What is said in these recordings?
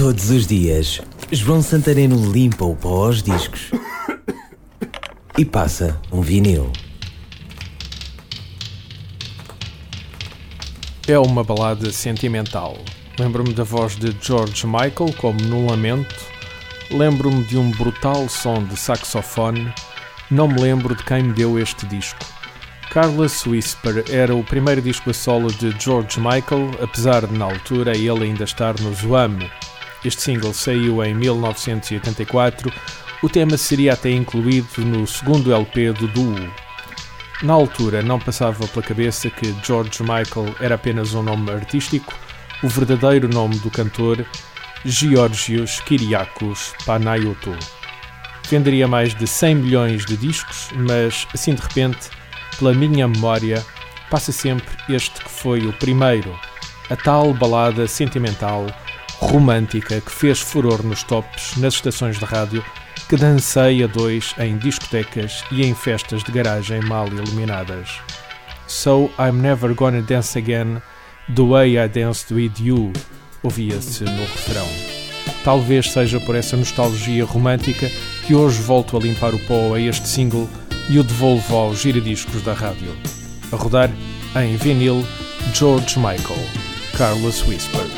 Todos os dias, João Santareno limpa o pó aos discos e passa um vinil. É uma balada sentimental. Lembro-me da voz de George Michael, como num lamento. Lembro-me de um brutal som de saxofone. Não me lembro de quem me deu este disco. Carlos Whisper era o primeiro disco a solo de George Michael, apesar de na altura ele ainda estar no Zoam. Este single saiu em 1984. O tema seria até incluído no segundo LP do duo. Na altura não passava pela cabeça que George Michael era apenas um nome artístico, o verdadeiro nome do cantor, Georgios Kyriakos Panayiotou. Venderia mais de 100 milhões de discos, mas assim de repente pela minha memória, passa sempre este que foi o primeiro, a tal balada sentimental, romântica que fez furor nos tops, nas estações de rádio, que dancei a dois em discotecas e em festas de garagem mal iluminadas. So I'm never gonna dance again the way I danced with you, ouvia-se no refrão. Talvez seja por essa nostalgia romântica que hoje volto a limpar o pó a este single e o devolvo aos giradiscos da rádio. A rodar em vinil George Michael, Carlos Whisper.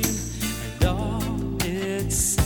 Screen and all its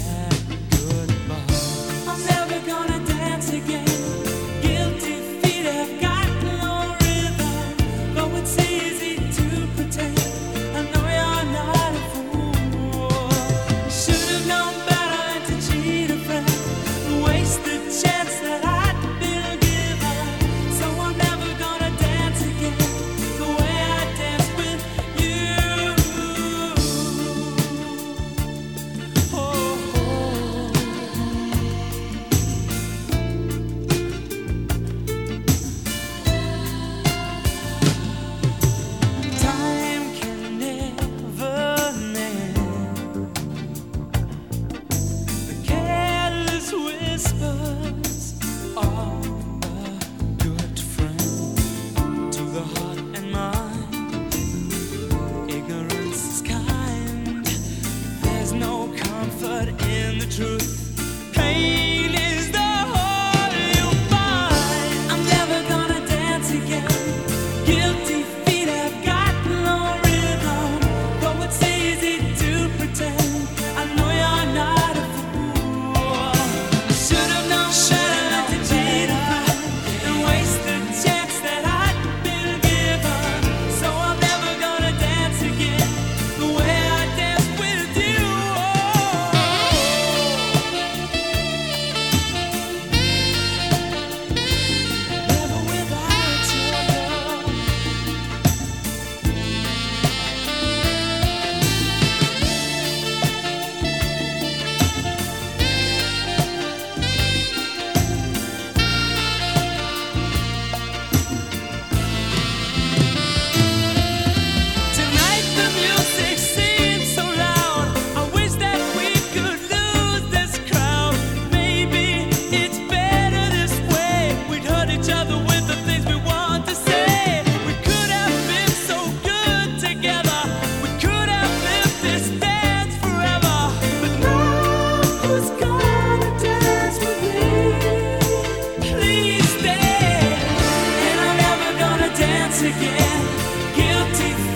the truth guilty